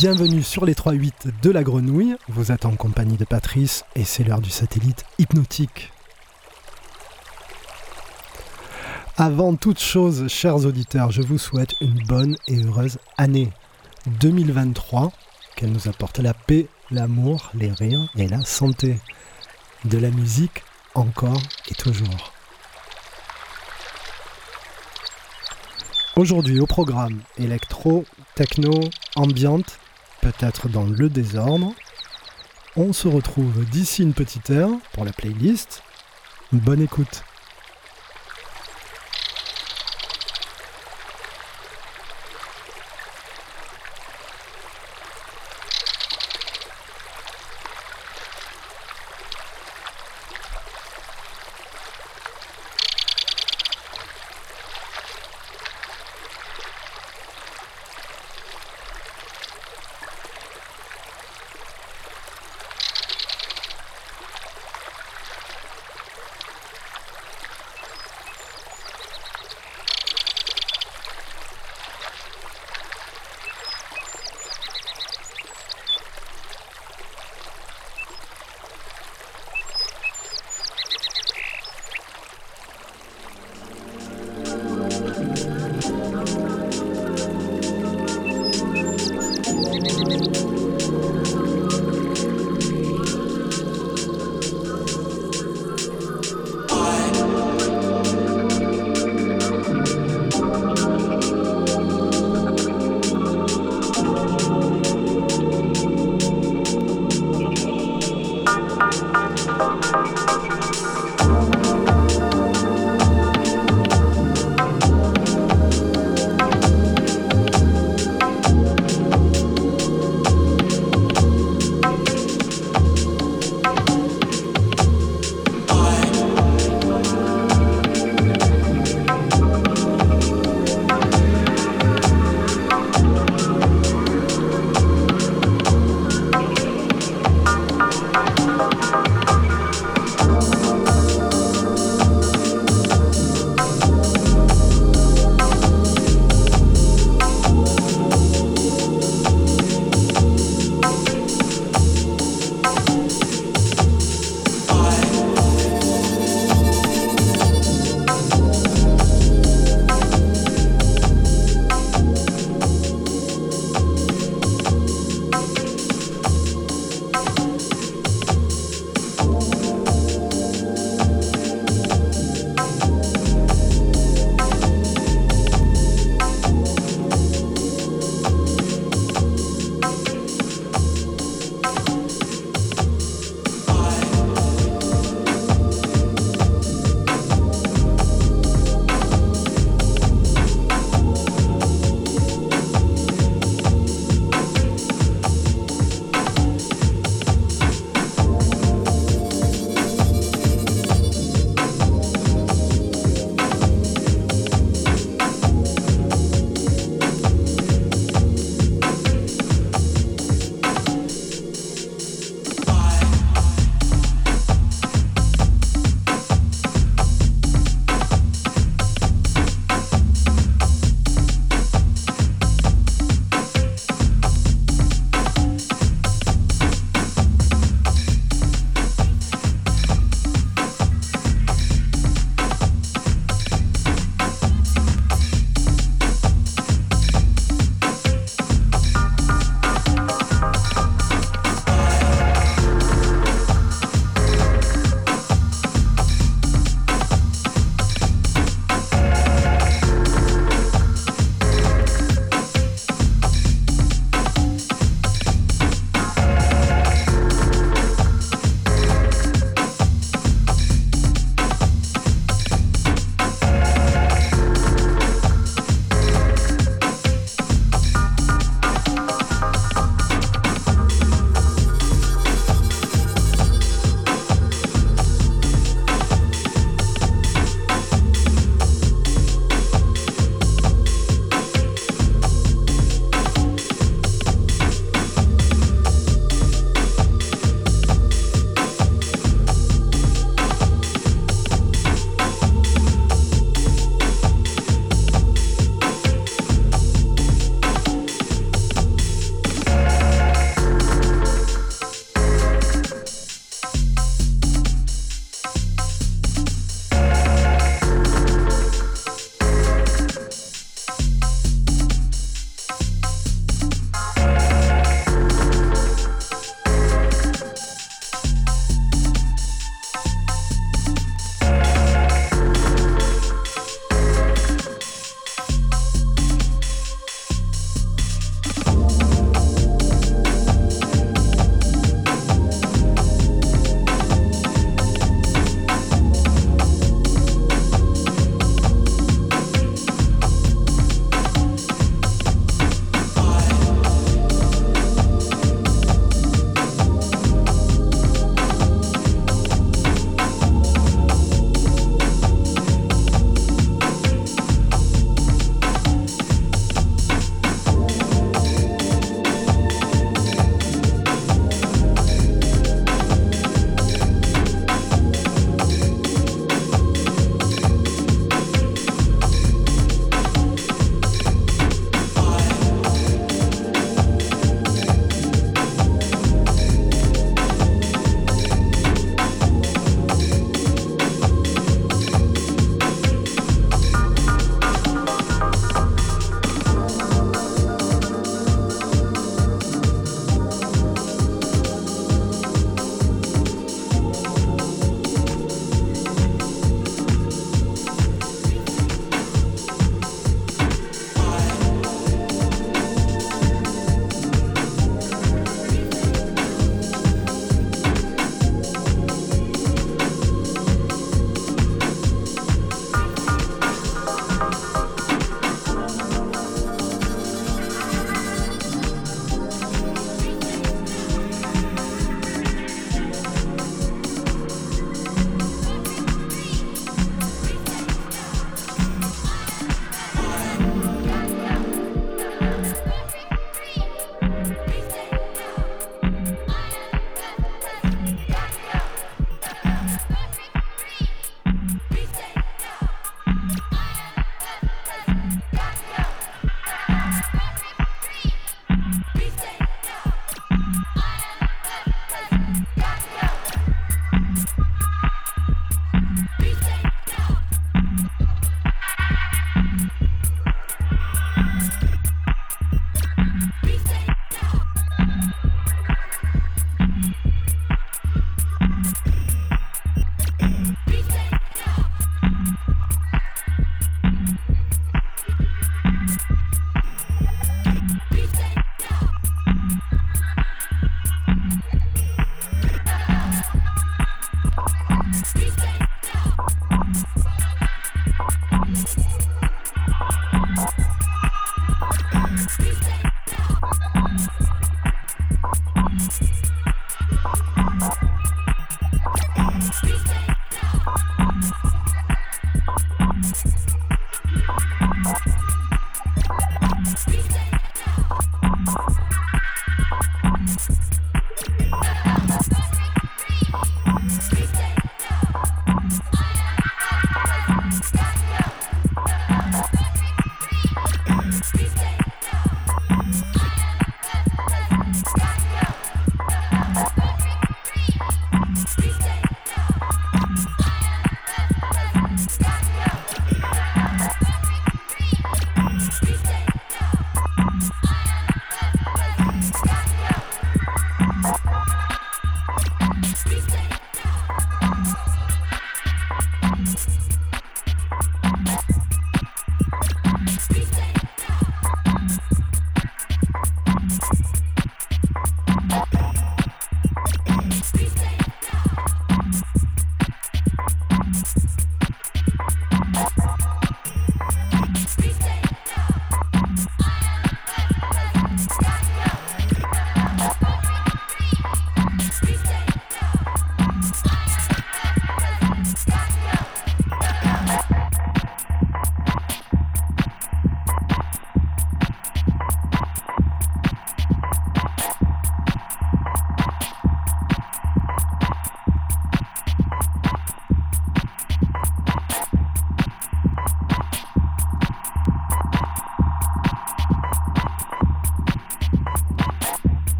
Bienvenue sur les 3-8 de la grenouille. Vous êtes en compagnie de Patrice et c'est l'heure du satellite hypnotique. Avant toute chose, chers auditeurs, je vous souhaite une bonne et heureuse année 2023, qu'elle nous apporte la paix, l'amour, les rires et la santé. De la musique encore et toujours. Aujourd'hui au programme électro, techno, ambiante, peut-être dans le désordre. On se retrouve d'ici une petite heure pour la playlist. Bonne écoute.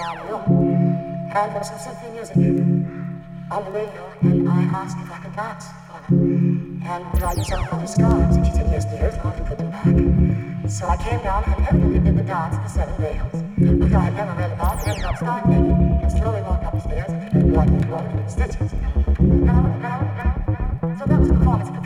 Now. And was some symphony music on the radio, and I asked if I could dance for them. And would I use all these scars? And she said, yes, dear, as long as you put them back. So I came down and evidently did the dance of the seven veils, which I had never read about, and ended up starting and slowly walked up the stairs, and walked into one of stitches. So that was the performance of the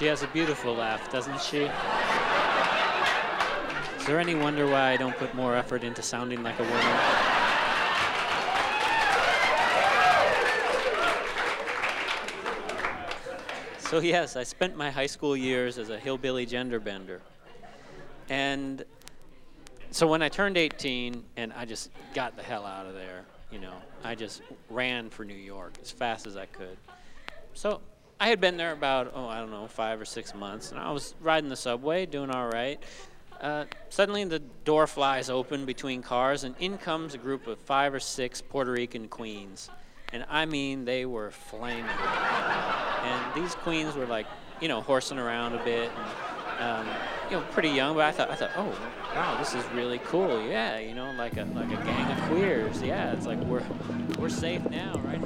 She has a beautiful laugh, doesn't she? Is there any wonder why I don't put more effort into sounding like a woman? So, yes, I spent my high school years as a hillbilly gender bender. And so when I turned 18 and I just got the hell out of there, you know, I just ran for New York as fast as I could. So I had been there about, oh, I don't know, five or six months, and I was riding the subway, doing all right. Uh, suddenly the door flies open between cars, and in comes a group of five or six Puerto Rican queens. And I mean, they were flaming. and these queens were like, you know, horsing around a bit. And, um, you know, pretty young, but I thought, I thought, oh, wow, this is really cool. Yeah, you know, like a like a gang of queers. Yeah, it's like we're we're safe now, right?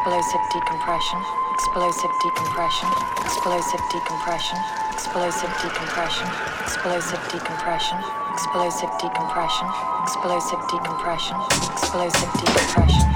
Explosive decompression, explosive decompression, explosive decompression, explosive decompression, explosive decompression, explosive decompression, explosive decompression, explosive decompression.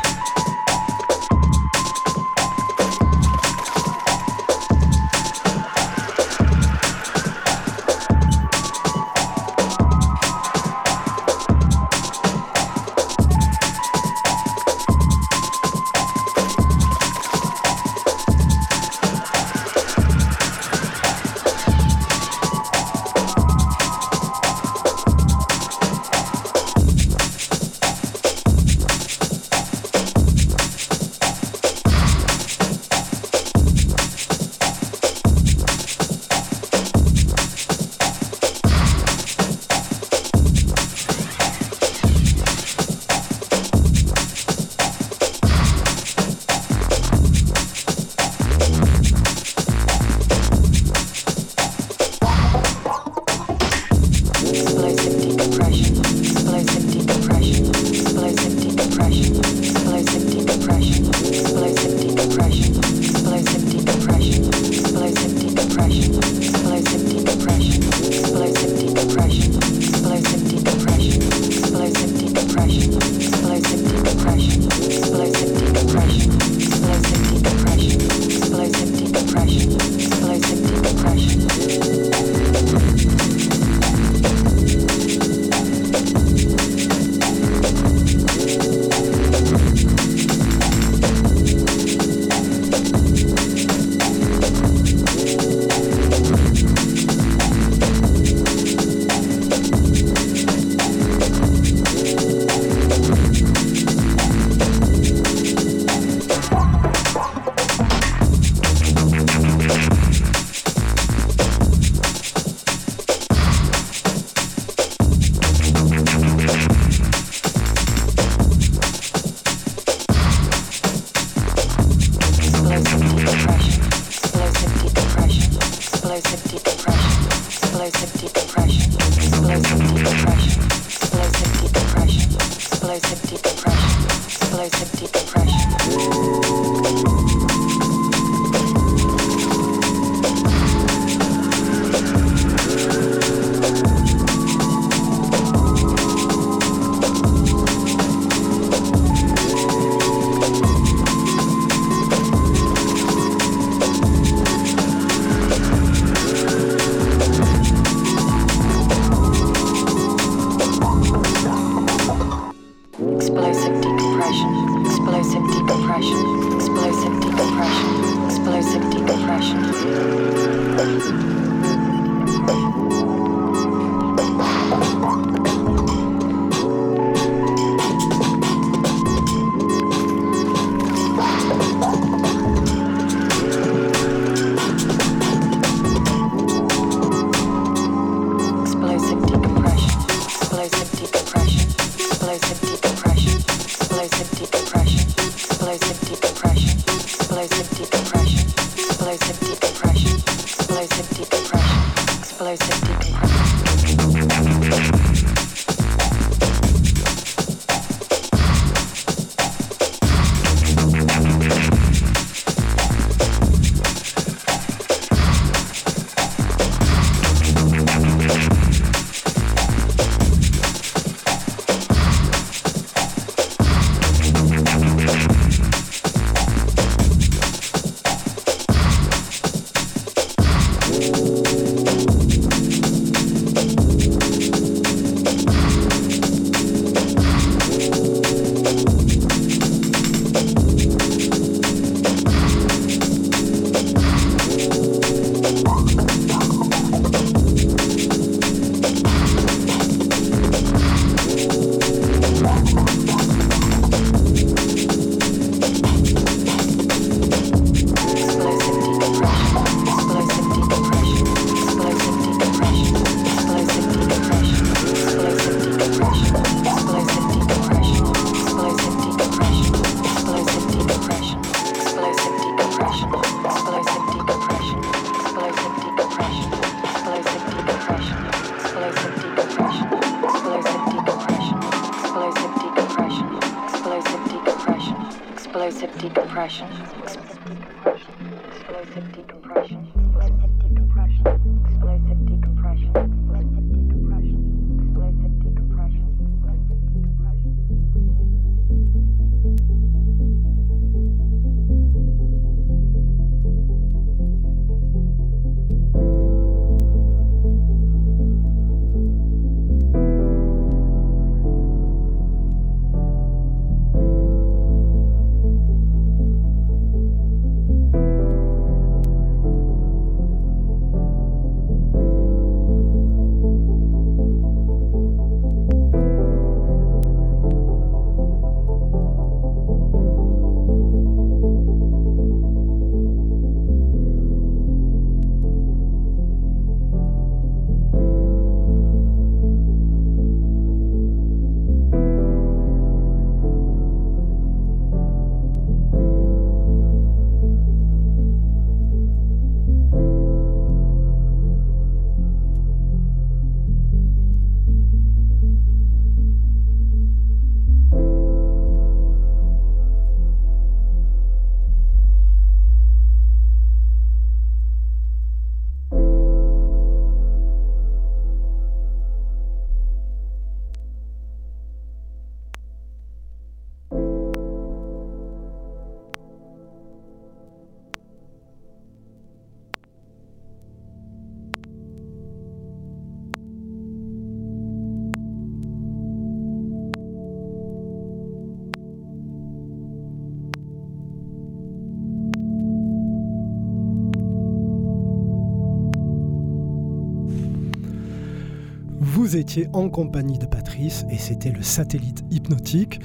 Vous étiez en compagnie de Patrice et c'était le satellite hypnotique.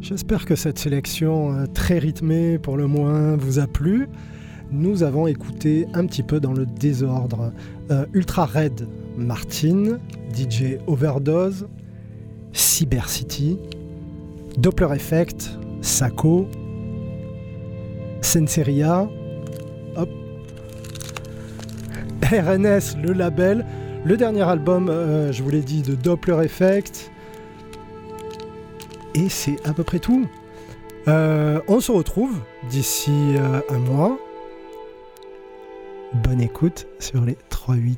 J'espère que cette sélection euh, très rythmée pour le moins vous a plu. Nous avons écouté un petit peu dans le désordre euh, Ultra Red Martin, DJ Overdose, Cyber City, Doppler Effect, Sako, Senseria, hop, RNS, le label, le dernier album, euh, je vous l'ai dit, de Doppler Effect. Et c'est à peu près tout. Euh, on se retrouve d'ici euh, un mois. Bonne écoute sur les 3-8.